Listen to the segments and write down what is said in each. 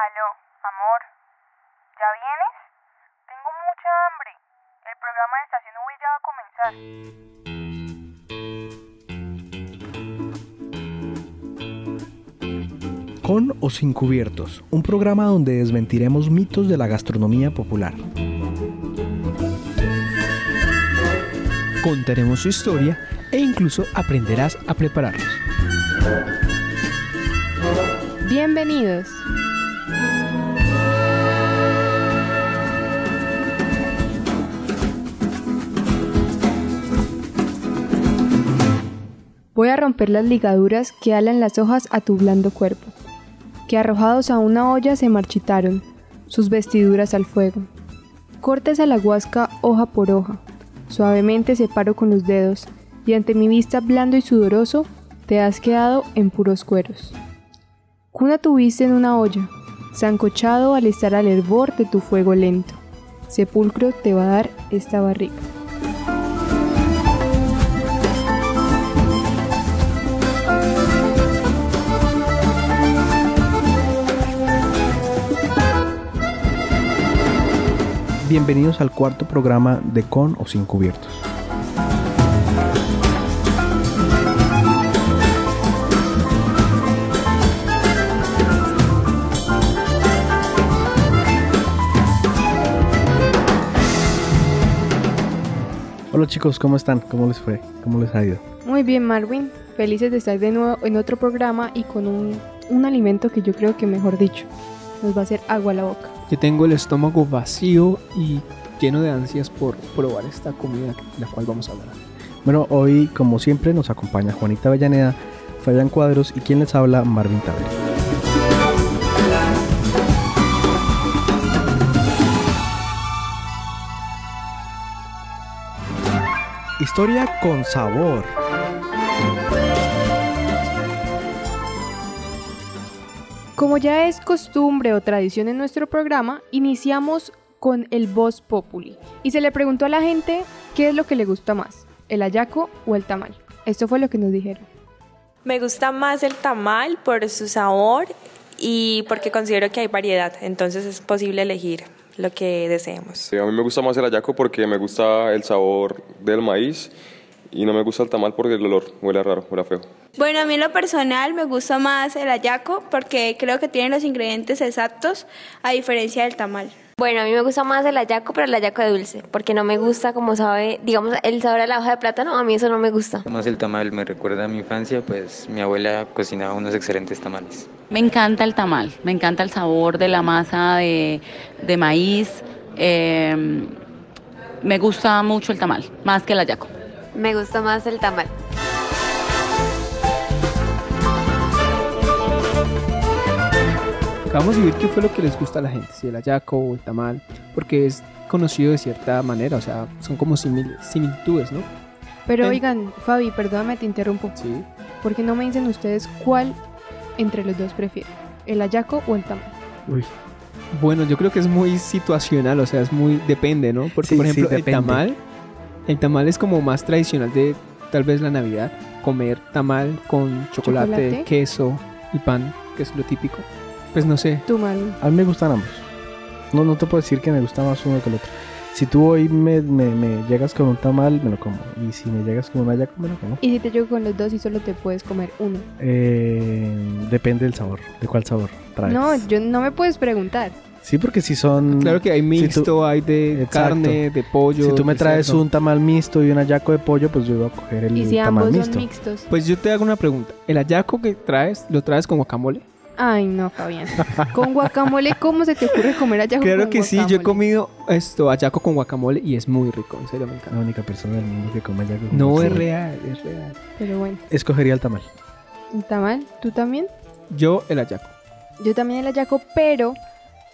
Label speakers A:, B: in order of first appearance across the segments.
A: Aló, amor. ¿Ya vienes? Tengo mucha hambre. El programa de Estación V ya va a comenzar.
B: Con o sin cubiertos, un programa donde desmentiremos mitos de la gastronomía popular. Contaremos su historia e incluso aprenderás a prepararlos.
C: Bienvenidos. Voy a romper las ligaduras que alan las hojas a tu blando cuerpo, que arrojados a una olla se marchitaron, sus vestiduras al fuego. Cortes a la guasca hoja por hoja, suavemente separo con los dedos, y ante mi vista blando y sudoroso, te has quedado en puros cueros. Cuna tuviste en una olla, zancochado al estar al hervor de tu fuego lento. Sepulcro te va a dar esta barriga.
B: Bienvenidos al cuarto programa de Con o sin cubiertos. Hola chicos, ¿cómo están? ¿Cómo les fue? ¿Cómo les ha ido?
C: Muy bien, Marvin. Felices de estar de nuevo en otro programa y con un, un alimento que yo creo que, mejor dicho, nos va a hacer agua a la boca.
D: Yo tengo el estómago vacío y lleno de ansias por probar esta comida de la cual vamos a hablar.
B: Bueno, hoy, como siempre, nos acompaña Juanita Avellaneda, Fabián Cuadros y quien les habla, Marvin Tabre. Historia con sabor.
C: Como ya es costumbre o tradición en nuestro programa, iniciamos con el Voz Populi y se le preguntó a la gente qué es lo que le gusta más, el ayaco o el tamal. Esto fue lo que nos dijeron.
E: Me gusta más el tamal por su sabor y porque considero que hay variedad, entonces es posible elegir lo que deseemos.
F: Sí, a mí me gusta más el ayaco porque me gusta el sabor del maíz y no me gusta el tamal porque el olor huele raro, huele feo.
G: Bueno, a mí en lo personal me gusta más el ayaco porque creo que tiene los ingredientes exactos a diferencia del tamal.
H: Bueno, a mí me gusta más el ayaco, pero el ayaco de dulce, porque no me gusta como sabe, digamos, el sabor a la hoja de plátano, a mí eso no me gusta.
I: Más el tamal me recuerda a mi infancia, pues mi abuela cocinaba unos excelentes tamales.
J: Me encanta el tamal, me encanta el sabor de la masa de, de maíz. eh, me gusta mucho el tamal, más que el ayaco.
H: Me gusta más el tamal.
D: Vamos a ver qué fue lo que les gusta a la gente, si el ayaco o el tamal, porque es conocido de cierta manera, o sea, son como simil- similitudes, ¿no?
C: Pero
D: En-
C: oigan, Fabi, perdóname, te interrumpo.
D: Sí.
C: ¿Por qué no me dicen ustedes cuál entre los dos prefieren? ¿El ayaco o el tamal?
D: Uy. Bueno, yo creo que es muy situacional, o sea, es muy depende, ¿no? Porque
B: Sí,
D: por
B: sí,
D: ejemplo, el tamal, el tamal es como más tradicional de tal vez la Navidad, comer tamal con chocolate,
C: ¿Chocolate?
D: queso y pan, que es lo típico. Pues no sé,
C: Tú, Marvin.
B: A mí me gustan ambos. No, no te puedo decir que me gusta más uno que el otro. Si tú hoy me, me- me llegas con un tamal, me lo como. Y si me llegas con un ayaco, me lo como.
C: Y si te llego con los dos y solo te puedes comer uno.
B: Eh, depende del sabor. ¿De cuál sabor traes?
C: No, yo no me puedes preguntar.
B: Sí, porque si son...
D: claro que hay mixto,
B: tú-
D: hay de
B: Exacto.
D: carne, de pollo.
B: Si tú me traes un tamal mixto y un ayaco de pollo, pues yo voy a coger el
C: Y si
B: tamal
C: ambos
B: mixto.
C: son mixtos.
D: Pues yo te hago una pregunta. ¿El ayaco que traes, lo traes con guacamole?
C: Ay, no, Fabián. Con guacamole, ¿cómo se te ocurre comer ayaco
D: Claro
C: con
D: que sí, yo he comido esto, ayaco con guacamole y es muy rico, en serio me encanta.
B: La única persona del mundo que come ayaco. con
D: No
B: guacamole.
D: es real, es real.
C: Pero bueno,
B: Escogería el tamal.
C: ¿el tamal? ¿Tú también?
D: Yo el ayaco.
C: Yo también el ayaco, pero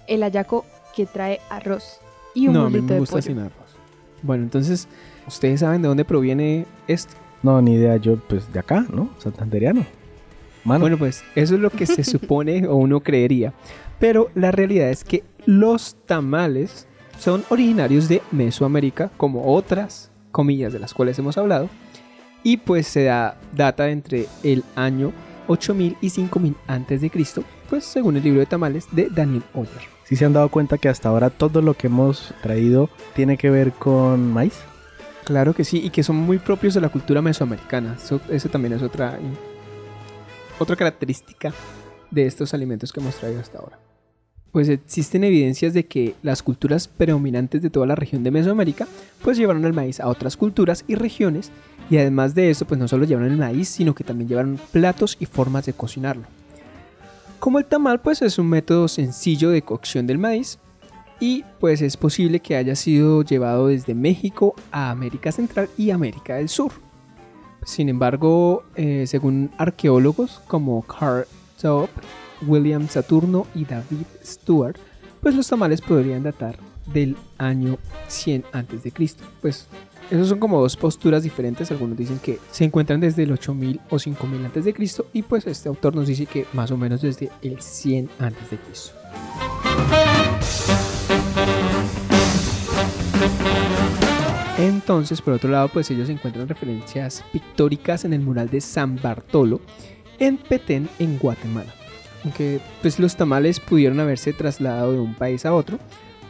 C: el ayaco que trae arroz y un
D: no, a mí me
C: de
D: gusta
C: pollo.
D: sin arroz. Bueno, entonces, ¿ustedes saben de dónde proviene esto?
B: No, ni idea. Yo, pues, de acá, ¿no? Santanderiano. Mano.
D: Bueno, pues eso es lo que se supone o uno creería. Pero la realidad es que los tamales son originarios de Mesoamérica, como otras comillas de las cuales hemos hablado. Y pues se da data entre el año 8000 y 5000 antes de Cristo pues según el libro de tamales de Daniel Oyer.
B: ¿Sí se han dado cuenta que hasta ahora todo lo que hemos traído tiene que ver con maíz?
D: Claro que sí, y que son muy propios de la cultura mesoamericana. Eso, eso también es otra, otra característica de estos alimentos que hemos traído hasta ahora. Pues existen evidencias de que las culturas predominantes de toda la región de Mesoamérica pues llevaron el maíz a otras culturas y regiones y además de eso pues no solo llevaron el maíz sino que también llevaron platos y formas de cocinarlo. Como el tamal pues es un método sencillo de cocción del maíz y pues es posible que haya sido llevado desde México a América Central y América del Sur. Sin embargo, eh, según arqueólogos como Carl Top, William Saturno y David Stewart, pues los tamales podrían datar del año 100 a.C. Pues esos son como dos posturas diferentes. Algunos dicen que se encuentran desde el 8000 o 5000 a.C. y pues este autor nos dice que más o menos desde el 100 a.C. Entonces, por otro lado, pues ellos encuentran referencias pictóricas en el mural de San Bartolo en Petén, en Guatemala. Aunque pues los tamales pudieron haberse trasladado de un país a otro,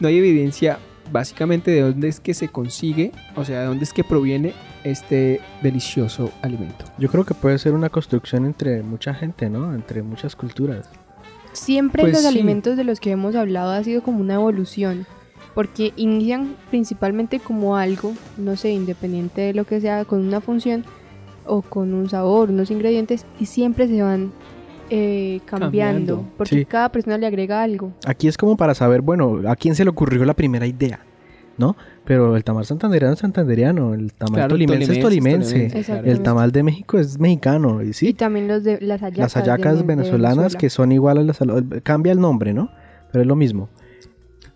D: no hay evidencia básicamente de dónde es que se consigue, o sea, de dónde es que proviene este delicioso alimento.
B: Yo creo que puede ser una construcción entre mucha gente, ¿no? Entre muchas culturas.
C: Siempre
D: Pues
C: los
D: sí.
C: alimentos de los que hemos hablado ha sido como una evolución, porque inician principalmente como algo, no sé, independiente de lo que sea, con una función o con un sabor, unos ingredientes, y siempre se van eh, cambiando,
D: Cambiando.
C: porque
B: Sí.
C: cada persona le agrega algo.
B: Aquí es como para saber, bueno, a quién se le ocurrió la primera idea, ¿no? Pero el tamal santandereano es santandereano, el tamal
D: Claro,
B: tolimense es
D: tolimense,
B: el tamal de México es mexicano, y
C: Y
B: sí,
C: también los de las hallacas,
B: las hallacas
C: de
B: venezolanas
C: Venezuela.
B: que son iguales a las... Cambia el nombre, ¿no? Pero es lo mismo.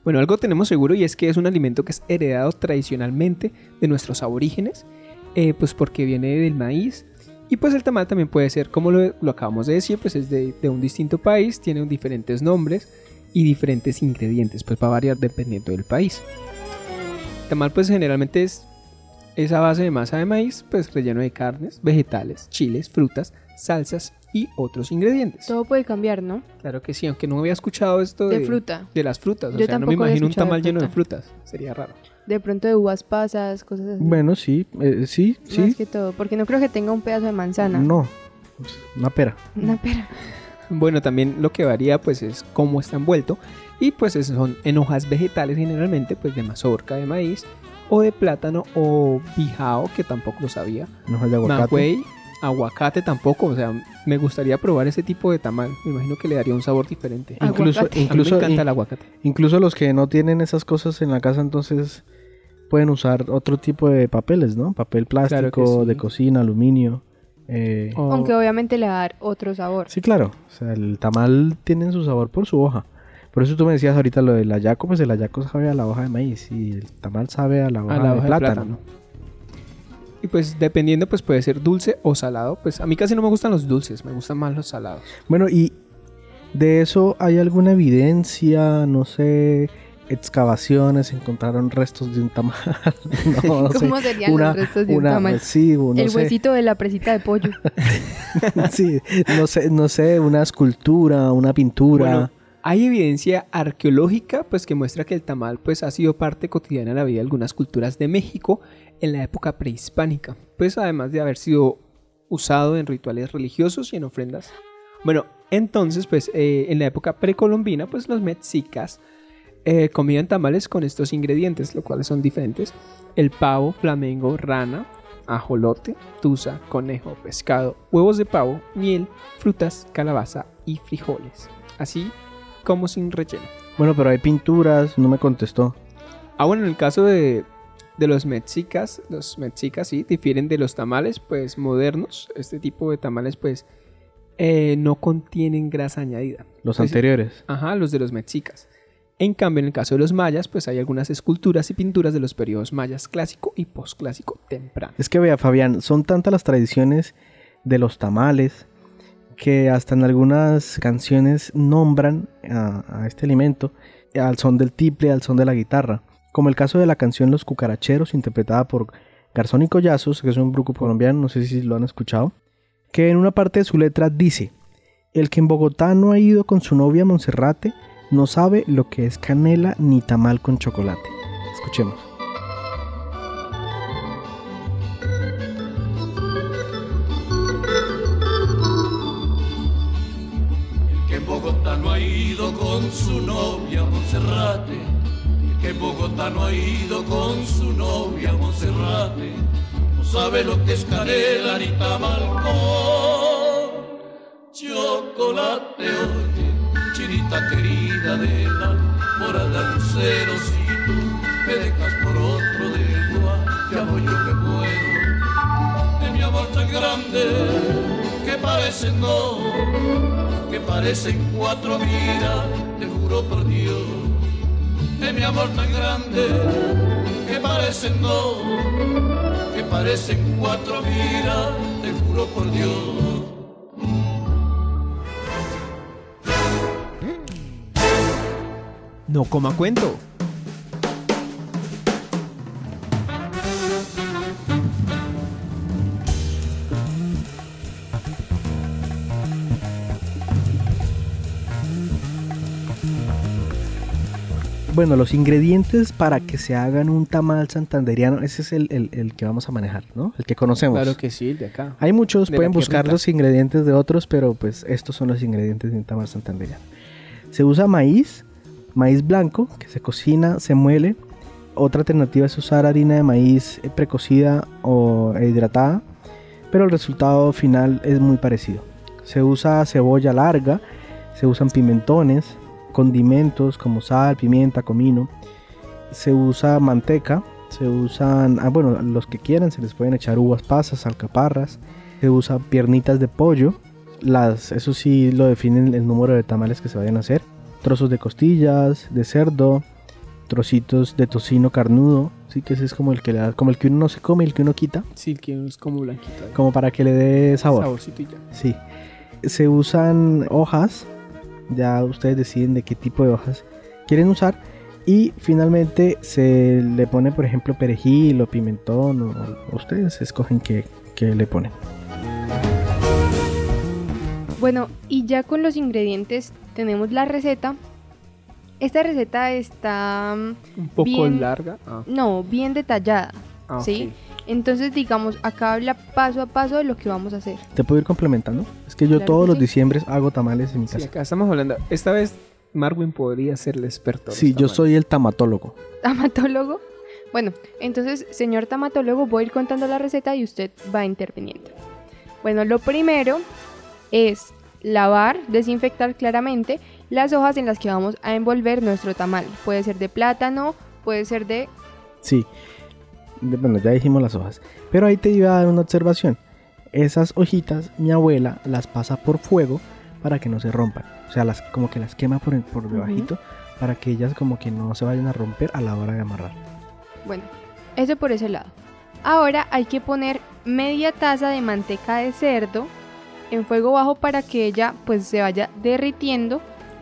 D: Bueno, algo tenemos seguro y es que es un alimento que es heredado tradicionalmente de nuestros aborígenes, eh, pues porque viene del maíz. Y pues el tamal también puede ser, como lo, lo acabamos de decir, pues es de, de un distinto país, tiene diferentes nombres y diferentes ingredientes, pues va a variar dependiendo del país. El tamal pues generalmente es esa base de masa de maíz, pues relleno de carnes, vegetales, chiles, frutas, salsas y otros ingredientes.
C: Todo puede cambiar, ¿no?
D: Claro que sí, aunque no había escuchado esto de,
C: De fruta.
D: de las frutas. O
C: Yo
D: sea, no me imagino un tamal lleno de
C: fruta.
D: frutas. Sería raro.
C: De pronto de uvas pasas, cosas así.
B: Bueno, sí, eh, sí,
C: Más
B: sí.
C: que todo, porque no creo que tenga un pedazo de manzana.
B: No, una pera.
C: Una pera.
D: Bueno, también lo que varía pues es cómo está envuelto. Y pues es- son en hojas vegetales generalmente, pues de mazorca de maíz o de plátano o bijao, que tampoco lo sabía.
B: En hojas de aguacate.
D: Aguacate tampoco. O sea, me gustaría probar ese tipo de tamal. Me imagino que le daría un sabor diferente.
B: Incluso,
C: Aguacate.
D: A mí
B: incluso,
D: me encanta
B: in-
D: el aguacate.
B: incluso los que no tienen esas cosas en la casa, entonces pueden usar otro tipo de papeles, ¿no? Papel plástico,
D: Claro que sí.
B: de cocina, aluminio. eh,
D: O-
C: Aunque obviamente le va a dar otro sabor.
B: Sí, claro. O sea, el tamal tiene su sabor por su hoja. Por eso tú me decías ahorita lo del ayaco, pues el ayaco sabe a la hoja de maíz y el tamal sabe a la hoja,
D: a la
B: de,
D: hoja de
B: plátano.
D: plátano. Y pues dependiendo, pues puede ser dulce o salado. Pues a mí casi no me gustan los dulces, me gustan más los salados.
B: Bueno, y de eso hay alguna evidencia, no sé, excavaciones, encontraron restos de un tamal. no, no sé.
C: ¿Cómo serían
B: Una-
C: los restos de
B: una-
C: un tamal?
B: Sí, no
C: el
B: sé.
C: huesito de la presita de pollo.
B: sí, no sé, no sé, una escultura, una pintura.
D: Bueno, hay evidencia arqueológica pues que muestra que el tamal pues ha sido parte cotidiana de la vida de algunas culturas de México en la época prehispánica, pues además de haber sido usado en rituales religiosos y en ofrendas. Bueno, entonces pues eh, en la época precolombina pues los mexicas eh, comían tamales con estos ingredientes, los cuales son diferentes: el pavo, flamengo, rana, ajolote, tusa, conejo, pescado, huevos de pavo, miel, frutas, calabaza y frijoles. Así como sin relleno.
B: Bueno, pero hay pinturas, no me contestó.
D: Ah, bueno, en el caso de, de los mexicas, los mexicas sí difieren de los tamales, pues modernos. Este tipo de tamales, pues, eh, no contienen grasa añadida.
B: Los
D: Pues,
B: anteriores.
D: Ajá, los de los mexicas. En cambio, en el caso de los mayas, pues hay algunas esculturas y pinturas de los periodos mayas clásico y posclásico temprano.
B: Es que vea, Fabián, son tantas las tradiciones de los tamales que hasta en algunas canciones nombran a, este alimento al son del tiple, al son de la guitarra. Como el caso de la canción Los Cucaracheros, interpretada por Garzón y Collazos, que es un grupo colombiano, no sé si lo han escuchado, que en una parte de su letra dice, El que en Bogotá no ha ido con su novia Monserrate no sabe lo que es canela ni tamal con chocolate. Escuchemos.
K: El que en Bogotá no ha ido con su novia Monserrate, el que en Bogotá no ha ido con su novia Monserrate, no sabe lo que es canela ni tamal con chocolate. Querida de la hora de lucero, si tú me dejas por otro de igual, ya voy yo que puedo, de mi amor tan grande que parecen dos que parecen cuatro vidas, te juro por Dios, de mi amor tan grande, que parecen dos, que parecen cuatro vidas, te juro por Dios.
D: No coma cuento.
B: Bueno, los ingredientes para que se hagan un tamal santanderiano, ese es el, el- el que vamos a manejar, ¿no? El que conocemos.
D: Claro que sí, el de acá.
B: Hay muchos,
D: De
B: pueden buscar los ingredientes de otros, pero pues estos son los ingredientes de un tamal santanderiano. Se usa maíz, maíz blanco, que se cocina, se muele. Otra alternativa es usar harina de maíz eh, precocida o e hidratada, pero el resultado final es muy parecido. Se usa cebolla larga, se usan pimentones, condimentos como sal, pimienta, comino. Se usa manteca, se usan, ah, bueno, los que quieran, se les pueden echar uvas pasas, alcaparras. Se usa piernitas de pollo, las, eso sí lo definen el número de tamales que se vayan a hacer. Trozos de costillas, de cerdo, trocitos de tocino carnudo, sí que ese es como el que le da, como el que uno no se come, el que uno quita,
D: Sí, que es como blanquito.
B: como para que le dé sabor.
D: Saborcito y ya.
B: Sí. Se usan hojas. Ya ustedes deciden de qué tipo de hojas quieren usar. Y finalmente se le pone, por ejemplo, perejil o pimentón. O, o ustedes escogen qué, qué le ponen.
C: Bueno, y ya con los ingredientes tenemos la receta. Esta receta está mm,
D: Un poco
C: Bien.
D: larga. Ah,
C: no, bien detallada,
D: ah,
C: ¿sí? Entonces, digamos, acá habla paso a paso de lo que vamos a hacer.
B: ¿Te puedo ir complementando? Es que yo
C: Claro
B: todos
C: que
B: los
C: sí.
B: diciembres hago tamales en mi
D: Sí,
B: casa.
D: acá estamos hablando. Esta vez Marwin podría ser el experto.
B: Sí, yo soy el tamatólogo.
C: ¿Tamatólogo? Bueno, entonces, señor tamatólogo, voy a ir contando la receta y usted va interviniendo. Bueno, lo primero es lavar, desinfectar claramente las hojas en las que vamos a envolver nuestro tamal. Puede ser de plátano, puede ser de...
B: Sí. Bueno, ya dijimos las hojas. Pero ahí te iba a dar una observación. Esas hojitas, mi abuela las pasa por fuego para que no se rompan. O sea, las como que las quema por, en- por debajito para que ellas como que no se vayan a romper a la hora de amarrar.
C: Bueno, eso por ese lado. Ahora hay que poner media taza de manteca de cerdo en fuego bajo para que ella pues se vaya derritiendo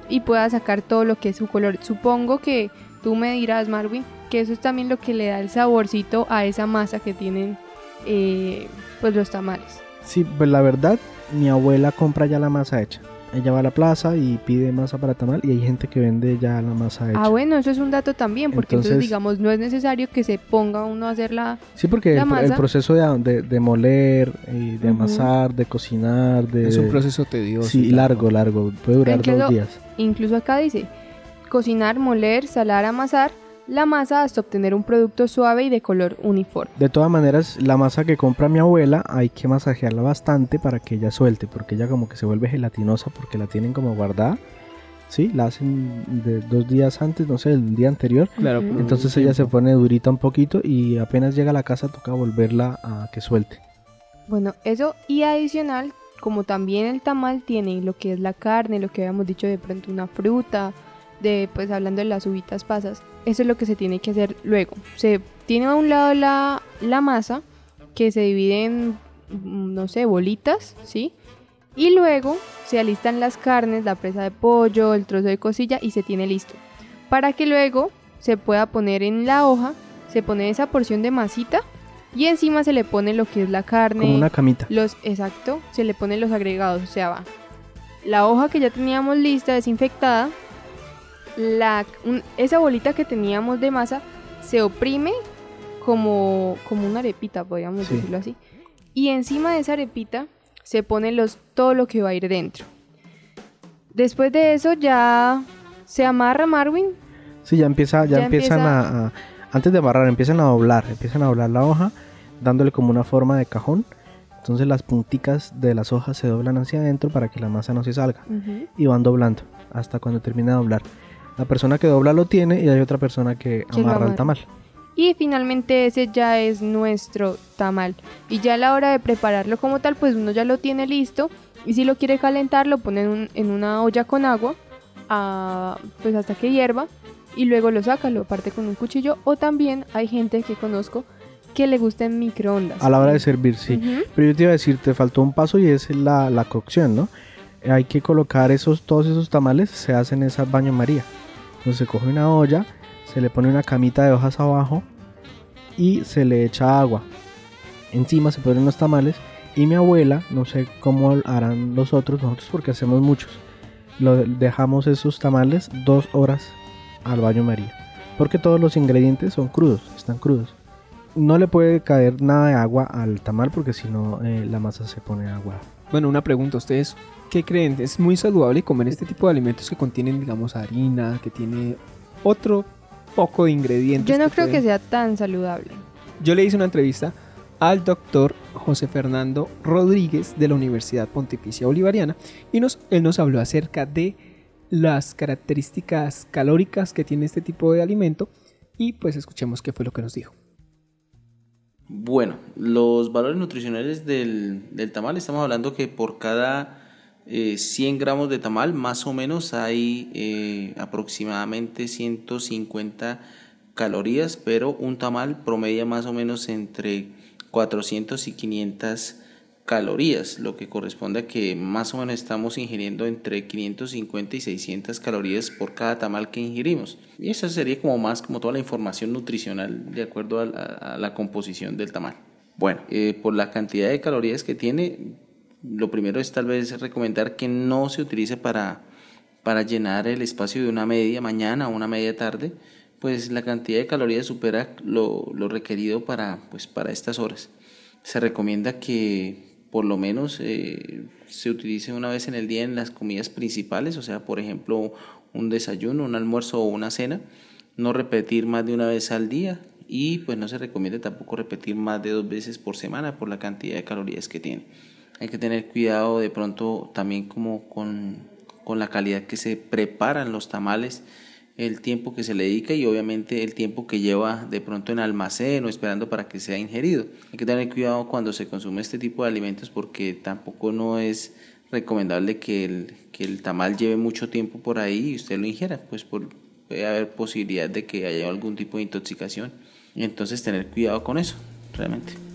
C: y pueda sacar todo lo que es su color. Supongo que tú me dirás, Marvin, que eso es también lo que le da el saborcito a esa masa que tienen eh, pues los tamales.
B: Sí, pues la verdad, mi abuela compra ya la masa hecha. Ella va a la plaza y pide masa para tamal y hay gente que vende ya la masa hecha.
C: Ah, bueno, eso es un dato también, porque entonces,
B: Entonces-
C: digamos no es necesario que se ponga uno a hacer la...
B: Sí, porque
C: la
B: el, pro- el
C: masa.
B: proceso de, de- de moler, y de
C: Ujú.
B: amasar, de cocinar, de...
D: Es un proceso tedioso.
B: Sí,
D: y
B: largo, largo. Puede durar
C: Incluso-
B: dos días.
C: Incluso acá dice, cocinar, moler, salar, amasar la masa hasta obtener un producto suave y de color uniforme.
B: De todas maneras, la masa que compra mi abuela hay que masajearla bastante para que ella suelte, porque ella como que se vuelve gelatinosa porque la tienen como guardada. Sí, la hacen de dos días antes, no sé, el día anterior.
D: Claro,
B: Entonces ella se pone durita un poquito y apenas llega a la casa toca volverla a que suelte.
C: Bueno, eso y adicional, como también el tamal tiene lo que es la carne, lo que habíamos dicho de pronto una fruta, de pues hablando de las uvitas pasas, eso es lo que se tiene que hacer luego. Se tiene a un lado la, la masa que se divide en, mm, no sé, bolitas, ¿sí? Y luego se alistan las carnes, la presa de pollo, el trozo de cosilla y se tiene listo. Para que luego se pueda poner en la hoja, se pone esa porción de masita y encima se le pone lo que es la carne,
B: Como una camita.
C: los, exacto, se le ponen los agregados, o sea, va la hoja que ya teníamos lista, desinfectada, la, un- esa bolita que teníamos de masa se oprime como, como una arepita, podríamos
B: Sí.
C: decirlo así. Y encima de esa arepita se pone los, todo lo que va a ir dentro. Después de eso ya se amarra Marvin.
B: Sí, ya empieza, ya,
C: Ya
B: empiezan
C: empieza-
B: A, a- Antes de amarrar, empiezan a doblar. Empiezan a doblar la hoja, dándole como una forma de cajón. Entonces las punticas de las hojas se doblan hacia adentro para que la masa no se salga. Y van doblando hasta cuando termina de doblar. La persona que dobla lo tiene y hay otra persona que amarra el tamal.
C: Y finalmente ese ya es nuestro tamal. Y ya a la hora de prepararlo como tal, pues uno ya lo tiene listo. Y si lo quiere calentar, lo pone en, un- en una olla con agua, pues hasta que hierva. Y luego lo saca, lo parte con un cuchillo. O también hay gente que conozco que le gusta en microondas.
B: A la hora de servir, sí. Pero yo te iba a decir, te faltó un paso y es la, la cocción, ¿no? Hay que colocar esos, todos esos tamales, se hacen esas baño María. Se coge una olla, se le pone una camita de hojas abajo y se le echa agua. Encima se ponen los tamales y mi abuela, no sé cómo harán los otros, nosotros porque hacemos muchos. Lo dejamos esos tamales dos horas al baño María. Porque todos los ingredientes son crudos, están crudos. No le puede caer nada de agua al tamal porque si no eh, la masa se pone agua.
D: Bueno, una pregunta, ¿ustedes qué creen? ¿Es muy saludable comer este tipo de alimentos que contienen, digamos, harina, que tiene otro poco de ingredientes?
C: Yo no creo que sea tan saludable.
D: Yo le hice una entrevista al doctor José Fernando Rodríguez de la Universidad Pontificia Bolivariana y nos, él nos habló acerca de las características calóricas que tiene este tipo de alimento y pues escuchemos qué fue lo que nos dijo.
L: Bueno, los valores nutricionales del, del tamal, estamos hablando que por cada eh, 100 gramos de tamal, más o menos hay eh, aproximadamente 150 calorías, pero un tamal promedia más o menos entre 400 y 500 calorías, lo que corresponde a que más o menos estamos ingiriendo entre 550 y 600 calorías por cada tamal que ingerimos. Y esa sería como más como toda la información nutricional de acuerdo a la, a la composición del tamal. Bueno, eh, por la cantidad de calorías que tiene, lo primero es tal vez recomendar que no se utilice para, para llenar el espacio de una media mañana o una media tarde, pues la cantidad de calorías supera lo, lo requerido para, pues, para estas horas. Se recomienda que por lo menos eh, se utilice una vez en el día en las comidas principales, o sea, por ejemplo, un desayuno, un almuerzo o una cena, no repetir más de una vez al día y pues no se recomienda tampoco repetir más de dos veces por semana por la cantidad de calorías que tiene. Hay que tener cuidado de pronto también como con, con la calidad que se preparan los tamales, el tiempo que se le dedica y obviamente el tiempo que lleva de pronto en almacén o esperando para que sea ingerido. Hay que tener cuidado cuando se consume este tipo de alimentos porque tampoco no es recomendable que el, que el tamal lleve mucho tiempo por ahí y usted lo ingiera, pues por, puede haber posibilidad de que haya algún tipo de intoxicación. Entonces tener cuidado con eso, realmente.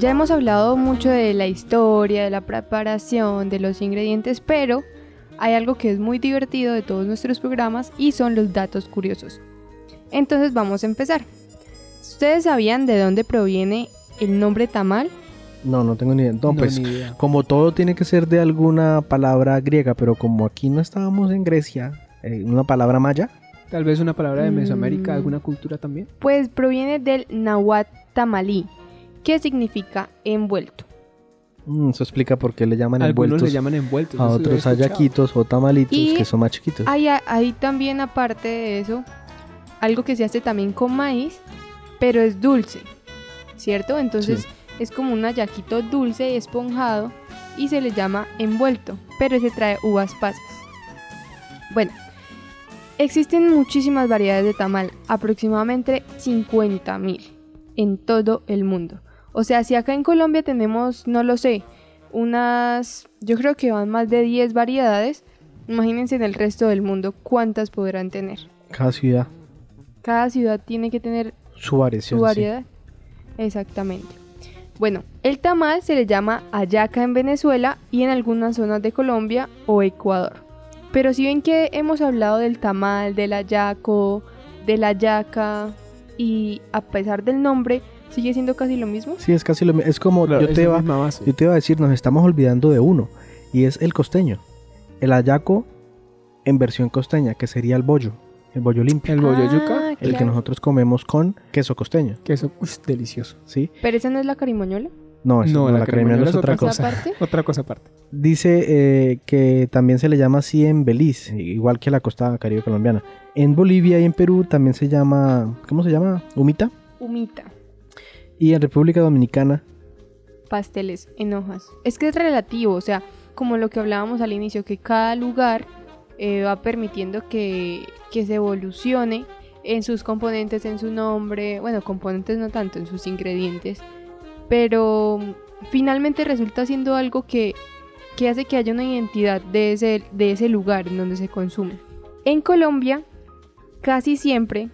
C: Ya hemos hablado mucho de la historia, de la preparación, de los ingredientes, pero hay algo que es muy divertido de todos nuestros programas y son los datos curiosos. Entonces vamos a empezar. ¿Ustedes sabían de dónde proviene el nombre tamal?
B: No, no tengo ni idea. No,
D: No,
B: pues
D: idea.
B: como todo tiene que ser de alguna palabra griega, pero como aquí no estábamos en Grecia, eh, una palabra maya.
D: Tal vez una palabra de Mesoamérica,
C: Mm.
D: alguna cultura también.
C: Pues proviene del náhuatl tamalí, que significa envuelto.
B: Mm, eso explica por qué le llaman
D: Algunos
B: envueltos
D: le llaman envueltos.
B: a otros
D: escuchado.
B: ayaquitos o tamalitos
C: Y
B: que son más chiquitos.
C: Hay, hay también aparte de eso, algo que se hace también con maíz, pero es dulce, ¿cierto? Entonces
B: Sí.
C: es como un ayaquito dulce y esponjado y se le llama envuelto, pero ese trae uvas pasas. Bueno, existen muchísimas variedades de tamal, aproximadamente 50.000 en todo el mundo. O sea, si acá en Colombia tenemos, no lo sé, unas, yo creo que van más de 10 variedades, imagínense en el resto del mundo cuántas podrán tener.
B: Cada ciudad,
C: Cada ciudad tiene que tener
B: su variación.
C: su
B: sí.
C: variedad. Exactamente. Bueno, el tamal se le llama hallaca en Venezuela y en algunas zonas de Colombia o Ecuador. Pero si ven que hemos hablado del tamal, del ayaco, de la yaca y a pesar del nombre, sigue siendo casi lo mismo.
B: Sí, es casi lo mismo. Es como
D: Claro,
B: yo,
D: es
B: te iba,
D: misma base.
B: yo te iba a decir, nos estamos olvidando de uno, y es el costeño. El ayaco en versión costeña, que sería el bollo, el bollo limpio.
D: El bollo
C: Ah,
D: yuca,
B: El que nosotros comemos con queso costeño,
D: queso, uy, delicioso.
B: ¿sí?
C: Pero esa no es la carimoñola.
B: No, eso
D: No,
B: no,
D: la
B: la es otra
C: ¿Otra
B: cosa.
D: Otra cosa aparte.
B: Dice eh, que también se le llama así en Belice, igual que la costa caribe colombiana. En Bolivia y en Perú también se llama, ¿cómo se llama? Humita.
C: Humita.
B: Y en República Dominicana,
C: pasteles en hojas. Es que es relativo, o sea, como lo que hablábamos al inicio, que cada lugar eh, va permitiendo que, que se evolucione en sus componentes, en su nombre, bueno, componentes no tanto, en sus ingredientes, pero finalmente resulta siendo algo que, que hace que haya una identidad de ese, de ese lugar en donde se consume. En Colombia, casi siempre,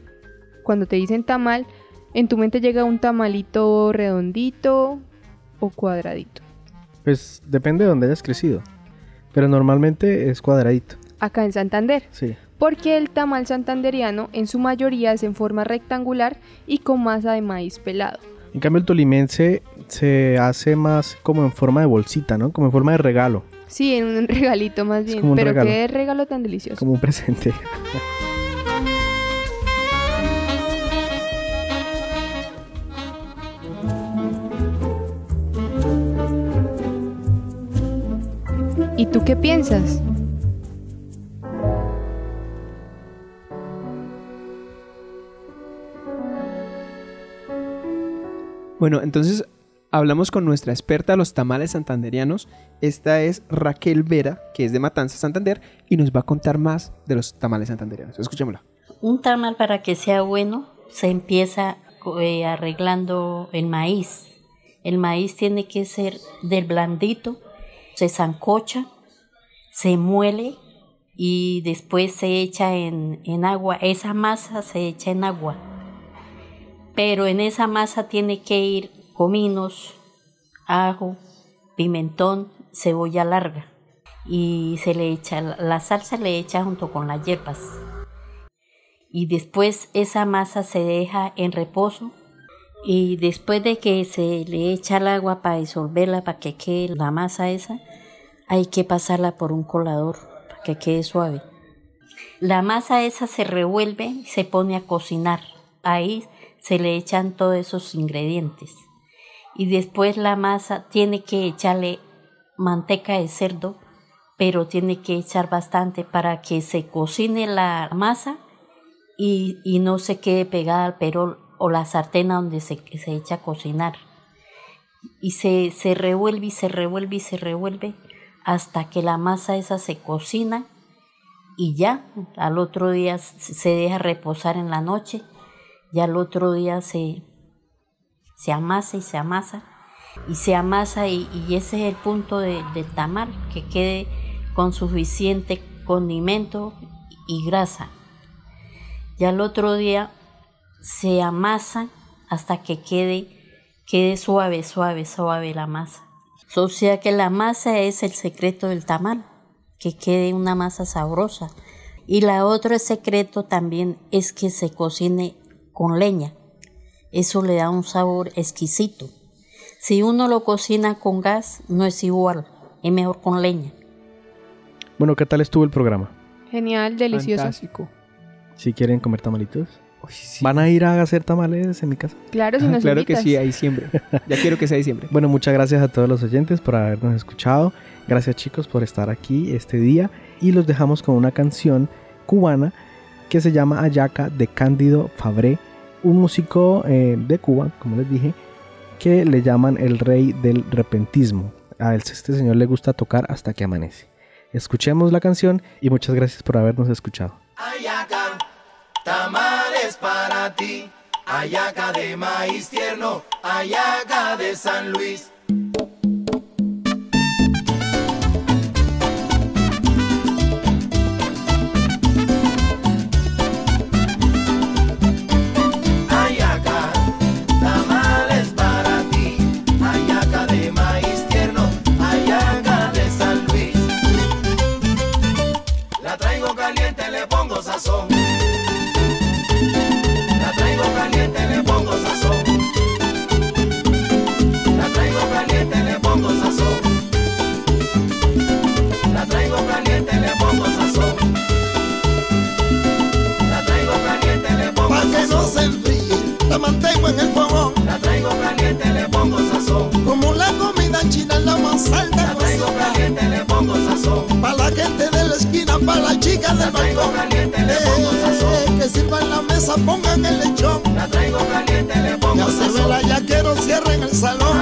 C: cuando te dicen tamal, en tu mente llega un tamalito redondito o cuadradito.
B: pues depende de donde hayas crecido. Pero normalmente es cuadradito,
C: Acá en Santander,
B: sí.
C: porque el tamal santanderiano en su mayoría es en forma rectangular y con masa de maíz pelado.
B: En cambio el tolimense se hace más como en forma de bolsita, ¿no? Como en forma de regalo,
C: Sí, en un regalito más bien,
B: como un
C: pero
B: regalo.
C: qué regalo tan delicioso.
B: como un presente.
C: ¿Y tú qué piensas?
D: Bueno, entonces hablamos con nuestra experta de los tamales santanderianos. Esta es Raquel Vera, que es de Matanza, Santander, y nos va a contar más de los tamales santanderianos. Escuchémosla.
M: Un tamal para que sea bueno se empieza eh, arreglando el maíz. El maíz tiene que ser del blandito, se zancocha, se muele y después se echa en, en agua. Esa masa se echa en agua. Pero en esa masa tiene que ir cominos, ajo, pimentón, cebolla larga. Y se le echa, la salsa le echa junto con las hierbas y después esa masa se deja en reposo y después de que se le echa el agua para disolverla para que quede la masa esa hay que pasarla por un colador para que quede suave. La masa esa se revuelve y se pone a cocinar. Ahí se le echan todos esos ingredientes. Y después la masa tiene que echarle manteca de cerdo pero tiene que echar bastante para que se cocine la masa y, y no se quede pegada al perol o la sartén donde se, se echa a cocinar. Y se, se revuelve y se revuelve y se revuelve hasta que la masa esa se cocina y ya al otro día se deja reposar en la noche y al otro día se, se amasa y se amasa y se amasa y, y ese es el punto de- del tamal, que quede con suficiente condimento y grasa. Y al otro día se amasa hasta que quede, quede suave, suave, suave la masa. O sea que la masa es el secreto del tamal, que quede una masa sabrosa. Y la otro secreto también es que se cocine con leña. Eso le da un sabor exquisito. Si uno lo cocina con gas, no es igual, es mejor con leña.
B: Bueno, ¿qué tal estuvo el programa?
C: Genial, delicioso.
D: Fantástico.
B: Si quieren comer tamalitos, ¿van a ir a hacer tamales en mi casa?
C: Claro, si nos
D: claro que sí, a diciembre. Ya quiero que sea diciembre.
B: Bueno, muchas gracias a todos los oyentes por habernos escuchado. Gracias chicos por estar aquí este día. Y los dejamos con una canción cubana que se llama Ayaca de Cándido Fabré, un músico eh, de Cuba, como les dije, que le llaman el rey del repentismo. A él, este señor le gusta tocar hasta que amanece. Escuchemos la canción y muchas gracias por habernos escuchado.
N: Ayaca, para ti. Ayaca de maíz tierno, ayaca de San Luis.
O: China la más alta
N: La traigo caliente, le pongo sazón.
O: Pa' la gente de la esquina, pa' la chica del balcón.
N: caliente, le pongo sazón.
O: que sirvan la mesa, pongan el lechón.
N: La traigo caliente, le pongo
O: Ya se ve
N: sazón.
O: la yaquero, cierren el salón.